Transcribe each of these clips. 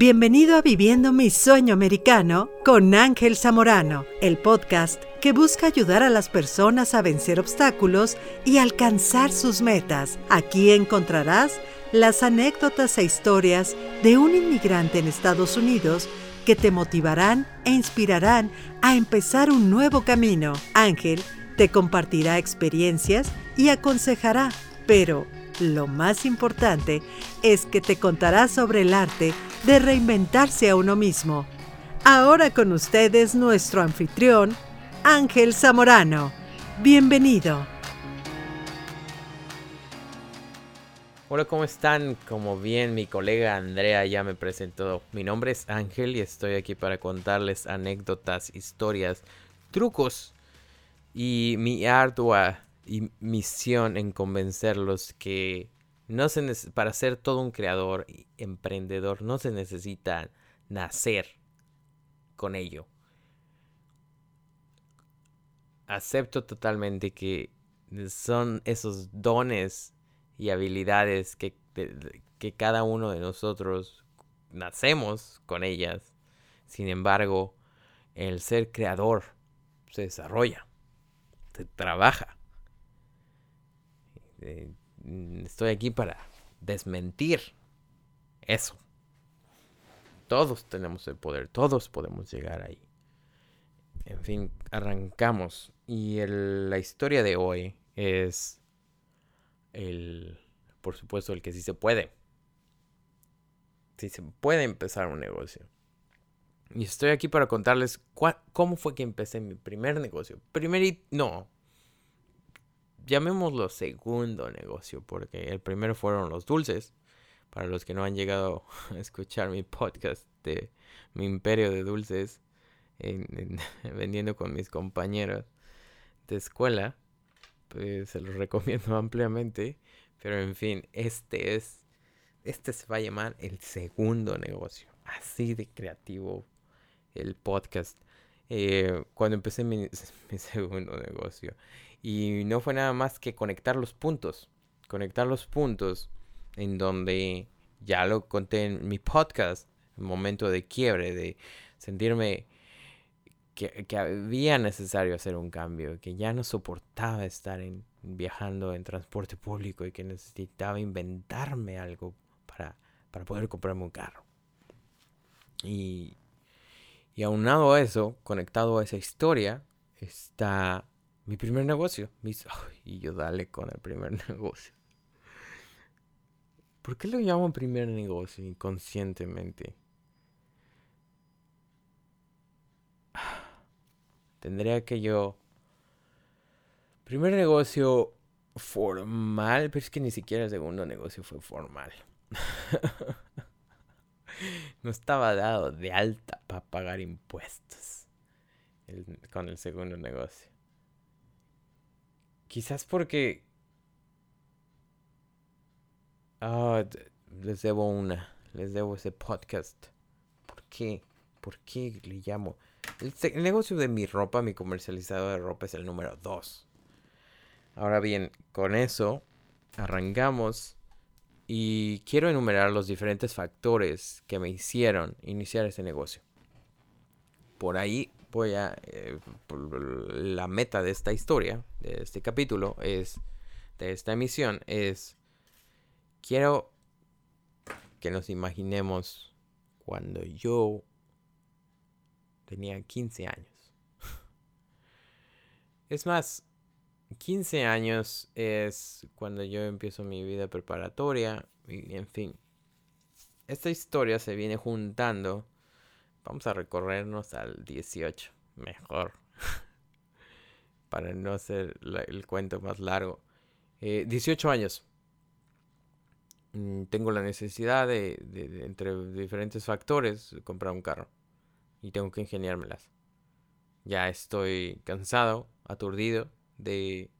Bienvenido a Viviendo mi Sueño Americano con Ángel Zamorano, el podcast que busca ayudar a las personas a vencer obstáculos y alcanzar sus metas. Aquí encontrarás las anécdotas e historias de un inmigrante en Estados Unidos que te motivarán e inspirarán a empezar un nuevo camino. Ángel te compartirá experiencias y aconsejará, pero lo más importante es que te contará sobre el arte de reinventarse a uno mismo. Ahora con ustedes nuestro anfitrión, Ángel Zamorano. Bienvenido. Hola, ¿cómo están? Como bien mi colega Andrea ya me presentó, mi nombre es Ángel y estoy aquí para contarles anécdotas, historias, trucos y mi ardua misión en convencerlos que no se para ser todo un creador y emprendedor no se necesita nacer con ello. Acepto totalmente que son esos dones y habilidades que, que cada uno de nosotros nacemos con ellas. Sin embargo, el ser creador se desarrolla, se trabaja. Eh, estoy aquí para desmentir eso. Todos tenemos el poder, todos podemos llegar ahí. En fin, arrancamos. Y la historia de hoy es el, por supuesto, el que sí se puede. Sí se puede empezar un negocio. Y estoy aquí para contarles cómo fue que empecé mi primer negocio. Primer no, llamémoslo segundo negocio, porque el primero fueron los dulces. Para los que no han llegado a escuchar mi podcast de mi imperio de dulces, vendiendo con mis compañeros de escuela, pues se los recomiendo ampliamente. Pero en fin, este es, este se va a llamar el segundo negocio. Así de creativo el podcast. Eh, cuando empecé mi, mi segundo negocio. Y no fue nada más que conectar los puntos. Conectar los puntos en donde ya lo conté en mi podcast, el momento de quiebre, de sentirme que, que, había necesario hacer un cambio, que ya no soportaba estar en, viajando en transporte público y que necesitaba inventarme algo para, para poder comprarme un carro. Y, y aunado a eso, conectado a esa historia, está mi primer negocio. y yo dale con el primer negocio. ¿Por qué lo llamo primer negocio inconscientemente? Tendría que yo... Primer negocio formal, pero es que ni siquiera el segundo negocio fue formal. no estaba dado de alta para pagar impuestos con el segundo negocio. Quizás porque... Ah, les debo una. Les debo ese podcast. ¿Por qué? ¿Por qué le llamo? El, negocio de mi ropa, mi comercializador de ropa es el número 2. Ahora bien, con eso arrancamos y quiero enumerar los diferentes factores que me hicieron iniciar ese negocio. Por ahí voy a... Eh, la meta de esta historia, de este capítulo, es... De esta emisión, es... Quiero que nos imaginemos cuando yo tenía 15 años. es más, 15 años es cuando yo empiezo mi vida preparatoria y en fin. Esta historia se viene juntando Vamos a recorrernos al 18, mejor. Para no hacer el cuento más largo. 18 eh, años. Mm, tengo la necesidad de, entre diferentes factores, comprar un carro. Y tengo que ingeniármelas. Ya estoy cansado, aturdido de,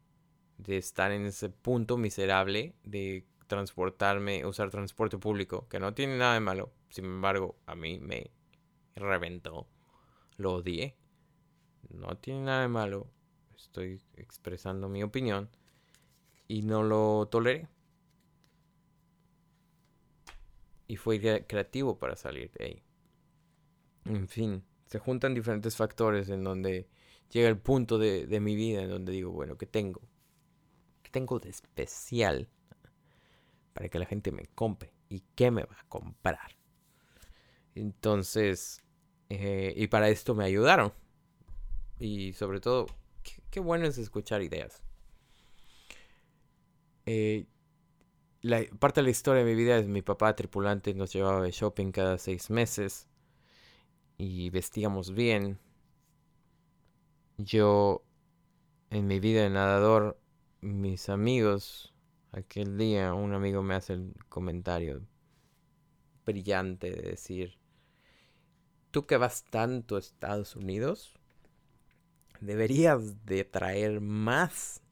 de estar en ese punto miserable de transportarme, usar transporte público, que no tiene nada de malo. Sin embargo, a mí me reventó. Lo odié. No tiene nada de malo. Estoy expresando mi opinión. Y no lo toleré. y fue creativo para salir de ahí. En fin, se juntan diferentes factores en donde llega el punto de, de mi vida en donde digo, bueno, ¿qué tengo? ¿Qué tengo de especial para que la gente me compre? ¿Y qué me va a comprar? Entonces, eh, y para esto me ayudaron. Y sobre todo, qué, bueno es escuchar ideas. Eh, la, parte de la historia de mi vida es mi papá tripulante nos llevaba de shopping cada seis meses y vestíamos bien. Yo en mi vida de nadador, mis amigos, aquel día un amigo me hace el comentario brillante de decir, tú que vas tanto a Estados Unidos, deberías de traer más,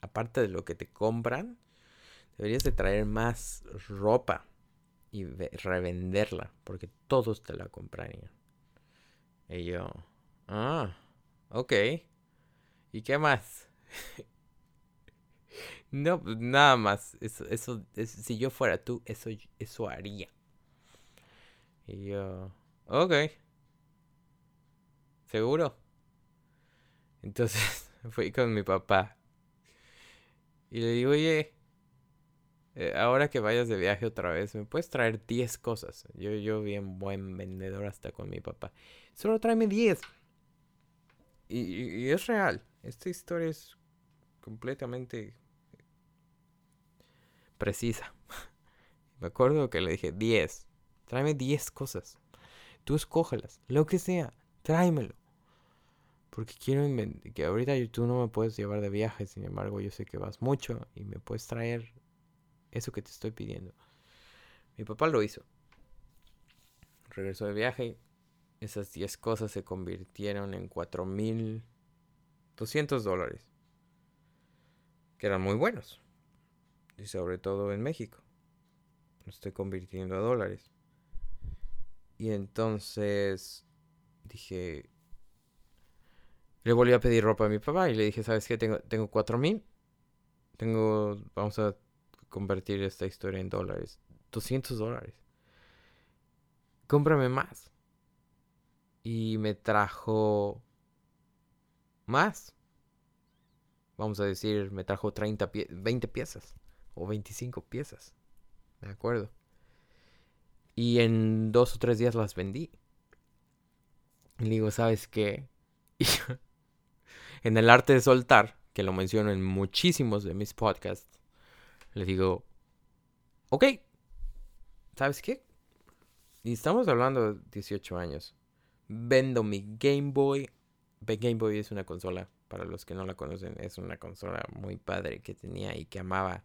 aparte de lo que te compran, deberías de traer más ropa y revenderla, porque todos te la comprarían. Y yo, ah, ok. ¿Y qué más? no, pues nada más. Eso, eso, si yo fuera tú, eso, eso haría. Y yo, ok. ¿Seguro? Entonces fui con mi papá. Y le digo, oye, eh, ahora que vayas de viaje otra vez, ¿me puedes traer 10 cosas? Yo, yo bien buen vendedor hasta con mi papá. Solo tráeme 10. Y, y, es real. Esta historia es completamente precisa. Me acuerdo que le dije 10. Tráeme 10 cosas. Tú escógelas. Lo que sea. Tráemelo. Porque quiero que ahorita tú no me puedes llevar de viaje. Sin embargo, yo sé que vas mucho y me puedes traer eso que te estoy pidiendo. Mi papá lo hizo. Regresó de viaje. Esas 10 cosas se convirtieron en 4.200 dólares. Que eran muy buenos. Y sobre todo en México. Lo estoy convirtiendo a dólares. Y entonces dije... Le volví a pedir ropa a mi papá y le dije, ¿sabes qué? Tengo, tengo 4.000. Tengo... Vamos a convertir esta historia en dólares. 200 dólares. Cómprame más. Y me trajo más. Vamos a decir, me trajo 30 20 piezas. O 25 piezas. De acuerdo. Y en dos o tres días las vendí. Y digo, ¿sabes qué? en el arte de soltar, que lo menciono en muchísimos de mis podcasts, le digo, ok, ¿sabes qué? Y estamos hablando de 18 años. Vendo mi Game Boy. Game Boy es una consola, para los que no la conocen, es una consola muy padre que tenía y que amaba.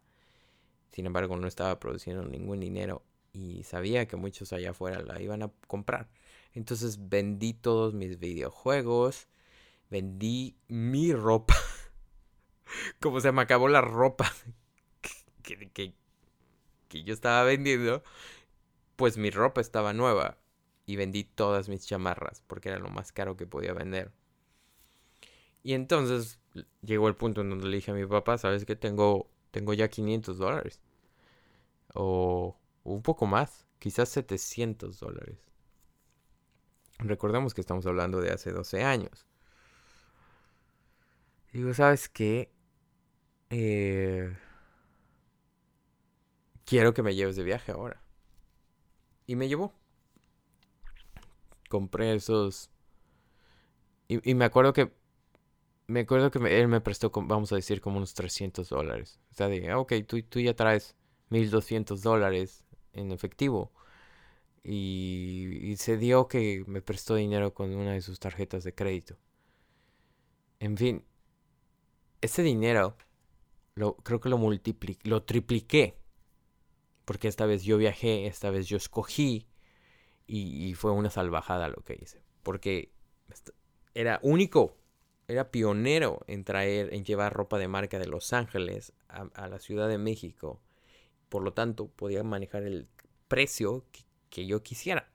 Sin embargo, no estaba produciendo ningún dinero y sabía que muchos allá afuera la iban a comprar. Entonces vendí todos mis videojuegos, vendí mi ropa. Como se me acabó la ropa que, que, yo estaba vendiendo, pues mi ropa estaba nueva y vendí todas mis chamarras porque era lo más caro que podía vender. Y entonces llegó el punto en donde le dije a mi papá, ¿sabes que tengo, tengo ya 500 dólares? O un poco más, quizás 700 dólares. Recordemos que estamos hablando de hace 12 años. Digo, ¿sabes qué? Eh, quiero que me lleves de viaje ahora. Y me llevó. Compré esos... Y, me acuerdo que... Me acuerdo que él me prestó, vamos a decir, como unos 300 dólares. O sea, dije, ok, tú, tú ya traes 1200 dólares en efectivo. Y, se dio que me prestó dinero con una de sus tarjetas de crédito. En fin, ese dinero lo, creo que lo multipliqué, lo tripliqué porque esta vez yo viajé, esta vez yo escogí y, fue una salvajada lo que hice. Porque era único, era pionero en traer, en llevar ropa de marca de Los Ángeles a, la Ciudad de México. Por lo tanto, podía manejar el precio que, yo quisiera,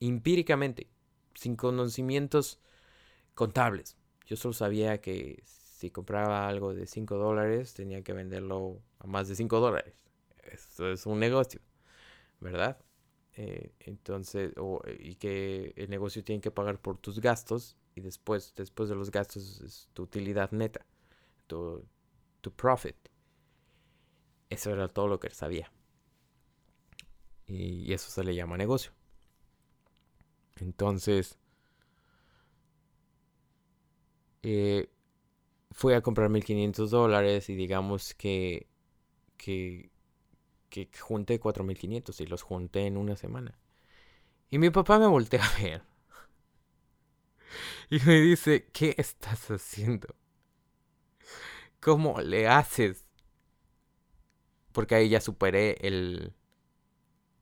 empíricamente, sin conocimientos contables. Yo solo sabía que si compraba algo de 5 dólares, tenía que venderlo a más de 5 dólares esto es un negocio, ¿verdad? Eh, entonces, y que el negocio tiene que pagar por tus gastos y después, después de los gastos es tu utilidad neta, tu, tu profit. Eso era todo lo que él sabía. Y eso se le llama negocio. Entonces, eh, fui a comprar 1500 dólares y digamos que, que, que junté 4500 y los junté en una semana. Y mi papá me voltea a ver. Y me dice, ¿qué estás haciendo? ¿Cómo le haces? Porque ahí ya superé el,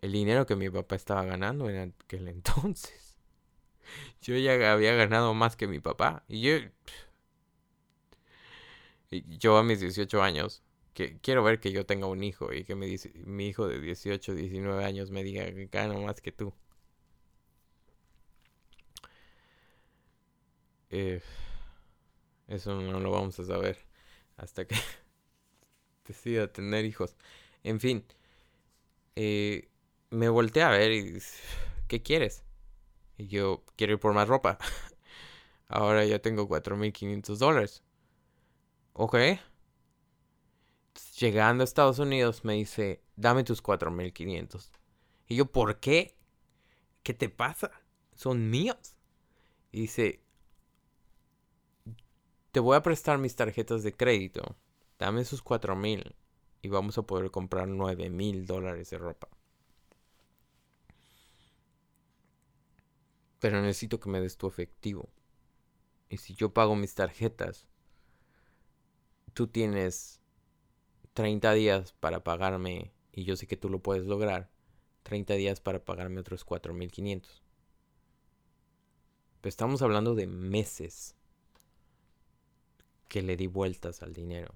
el dinero que mi papá estaba ganando en aquel entonces. Yo ya había ganado más que mi papá. Y yo... Yo a mis 18 años, que quiero ver que yo tenga un hijo y que dice, mi hijo de 18, 19 años me diga que gano más que tú. Eh, eso no lo vamos a saber hasta que decida tener hijos. En fin, eh, me volteé a ver y ¿qué quieres? Y yo quiero ir por más ropa. Ahora ya tengo 4.500 dólares. Ok. Llegando a Estados Unidos me dice, dame tus 4.500. Y yo, ¿por qué? ¿Qué te pasa? Son míos. Y dice, te voy a prestar mis tarjetas de crédito. Dame esos 4.000 y vamos a poder comprar 9.000 dólares de ropa. Pero necesito que me des tu efectivo. Y si yo pago mis tarjetas, tú tienes 30 días para pagarme, y yo sé que tú lo puedes lograr, 30 días para pagarme otros 4.500. Pero estamos hablando de meses que le di vueltas al dinero.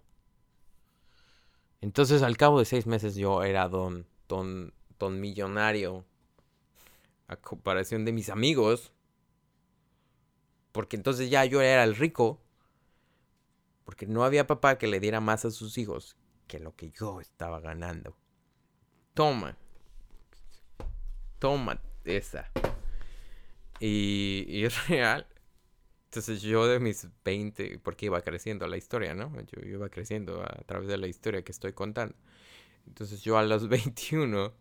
Entonces al cabo de seis meses yo era don, don, don millonario a comparación de mis amigos. Porque entonces ya yo era el rico. Porque no había papá que le diera más a sus hijos que lo que yo estaba ganando. Toma. Toma esa. Y, y es real. Entonces yo de mis 20, porque iba creciendo la historia, ¿no? Yo, iba creciendo a través de la historia que estoy contando. Entonces yo a los 21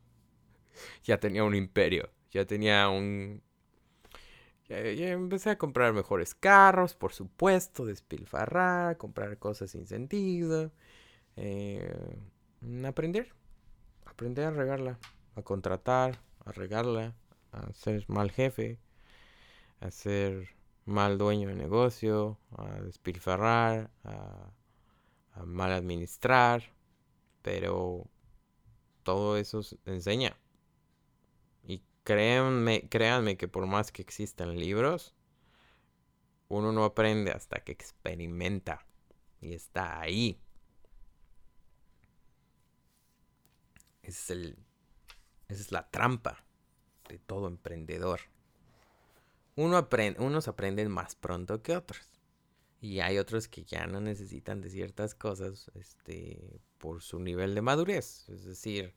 ya tenía un imperio ya tenía un... Ya, empecé a comprar mejores carros, por supuesto, despilfarrar, comprar cosas sin sentido. Eh, aprender. Aprender a regarla, a contratar, a regarla, a ser mal jefe, a ser mal dueño de negocio, a despilfarrar, a, mal administrar. Pero todo eso enseña créanme, créanme que por más que existan libros, uno no aprende hasta que experimenta y está ahí. Es el, esa es la trampa de todo emprendedor. Uno unos aprenden más pronto que otros. Y hay otros que ya no necesitan de ciertas cosas este, por su nivel de madurez. Es decir,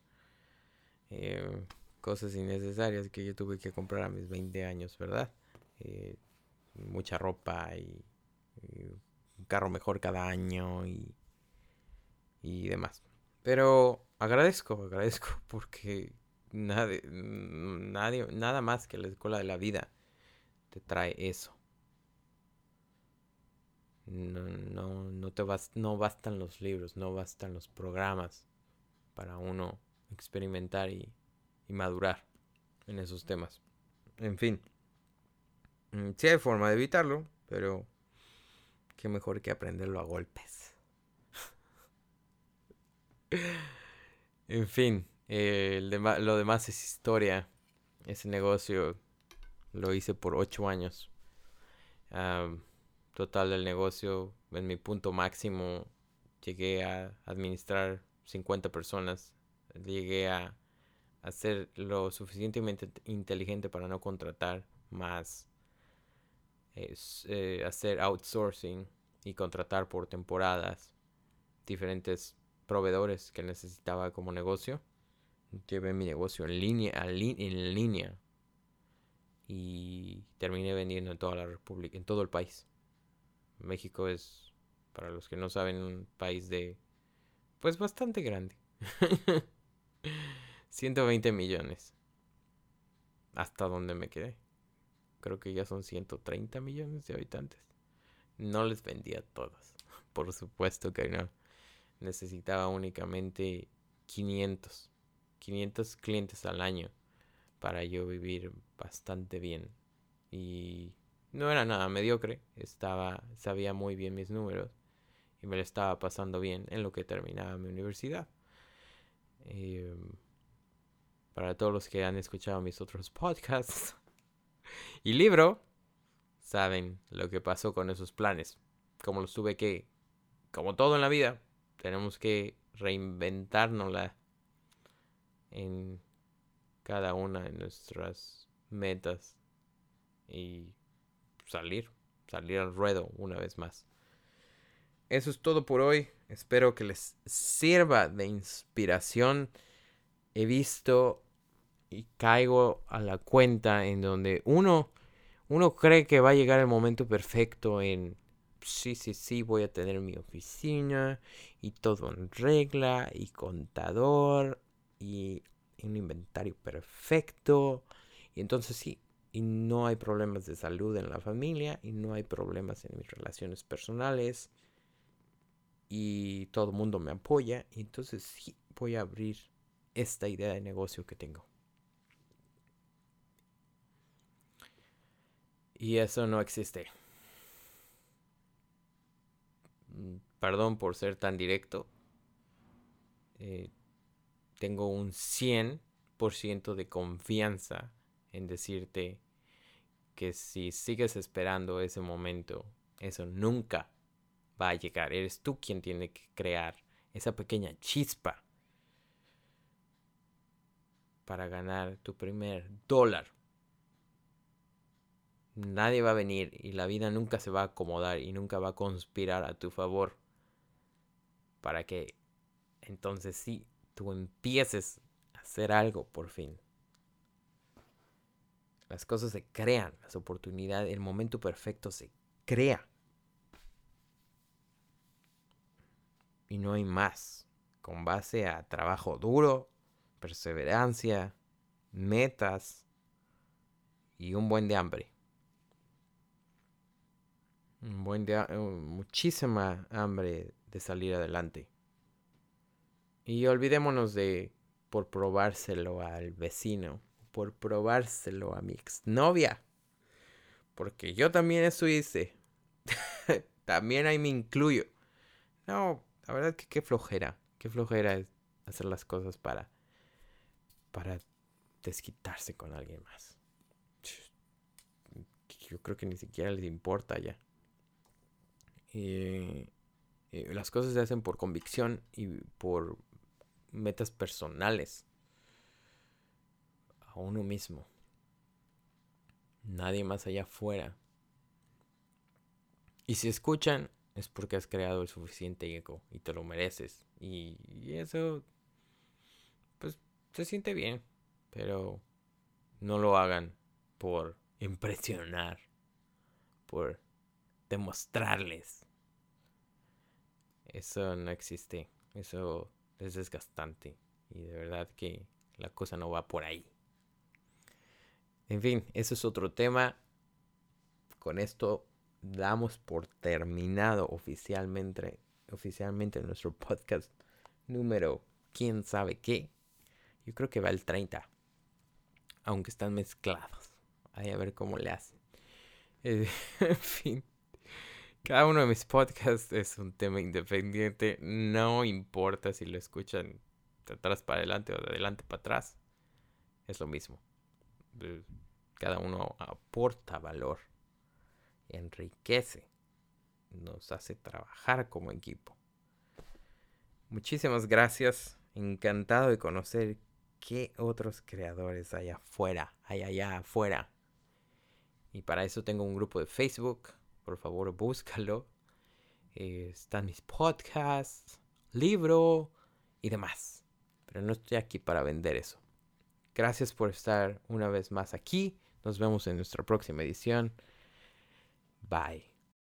eh, cosas innecesarias que yo tuve que comprar a mis 20 años, ¿verdad? Eh, mucha ropa y, un carro mejor cada año y, y demás. Pero agradezco, agradezco porque nadie, nada más que la escuela de la vida te trae eso. No, no, no te no bastan los libros, no bastan los programas para uno experimentar y y madurar en esos temas. En fin, mm, sí hay forma de evitarlo, pero qué mejor que aprenderlo a golpes. en fin, eh, lo demás es historia. Ese negocio lo hice por ocho años. total del negocio, en mi punto máximo, llegué a administrar 50 personas. Llegué a a ser lo suficientemente inteligente para no contratar más, es, eh, hacer outsourcing y contratar por temporadas diferentes proveedores que necesitaba como negocio. llevé mi negocio en línea, en línea y terminé vendiendo en toda la República, en todo el país. México es, para los que no saben, un país de, pues bastante grande. 120 millones. Hasta donde me quedé. Creo que ya son 130 millones de habitantes. No les vendía todas. Por supuesto que no. Necesitaba únicamente 500. 500 clientes al año para yo vivir bastante bien. Y no era nada mediocre, estaba sabía muy bien mis números y me lo estaba pasando bien en lo que terminaba mi universidad. Em, para todos los que han escuchado mis otros podcasts y libro, saben lo que pasó con esos planes. Como los tuve que, como todo en la vida, tenemos que reinventárnosla en cada una de nuestras metas y salir, salir al ruedo una vez más. Eso es todo por hoy. Espero que les sirva de inspiración. He visto y caigo a la cuenta en donde uno, uno cree que va a llegar el momento perfecto en sí, sí, sí, voy a tener mi oficina y todo en regla y contador y un inventario perfecto. Y entonces sí, y no hay problemas de salud en la familia y no hay problemas en mis relaciones personales y todo el mundo me apoya y entonces sí voy a abrir esta idea de negocio que tengo. Y eso no existe. Mm, perdón por ser tan directo. Eh, tengo un 100% de confianza en decirte que si sigues esperando ese momento, eso nunca va a llegar. Eres tú quien tiene que crear esa pequeña chispa para ganar tu primer dólar. Nadie va a venir y la vida nunca se va a acomodar y nunca va a conspirar a tu favor para que entonces sí tú empieces a hacer algo por fin. Las cosas se crean, las oportunidades, el momento perfecto se crea. Y no hay más. Con base a trabajo duro, perseverancia, metas y un buen de hambre. Un buen de, muchísima hambre de salir adelante. Y olvidémonos de por probárselo al vecino, por probárselo a mi exnovia. Porque yo también eso hice. también ahí me incluyo. No, la verdad que qué flojera. Qué flojera es hacer las cosas para. para desquitarse con alguien más. Yo creo que ni siquiera les importa ya. Y, las cosas se hacen por convicción y por metas personales a uno mismo. Nadie más allá afuera. Y si escuchan, es porque has creado el suficiente ego y te lo mereces. Y, eso, pues, se siente bien. Pero no lo hagan por impresionar, por demostrarles. Eso no existe. Eso es desgastante y de verdad que la cosa no va por ahí. En fin, eso es otro tema. Con esto damos por terminado oficialmente, oficialmente nuestro podcast número quién sabe qué. Yo creo que va el 30. Aunque están mezclados. Ahí a ver cómo le hacen. en fin. Cada uno de mis podcasts es un tema independiente. No importa si lo escuchan de atrás para adelante o de adelante para atrás. Es lo mismo. Cada uno aporta valor. Enriquece. Nos hace trabajar como equipo. Muchísimas gracias. Encantado de conocer qué otros creadores hay afuera. Hay allá afuera. Y para eso tengo un grupo de Facebook por favor búscalo. están mis podcasts, libro y demás. Pero no estoy aquí para vender eso. Gracias por estar una vez más aquí. Nos vemos en nuestra próxima edición. Bye.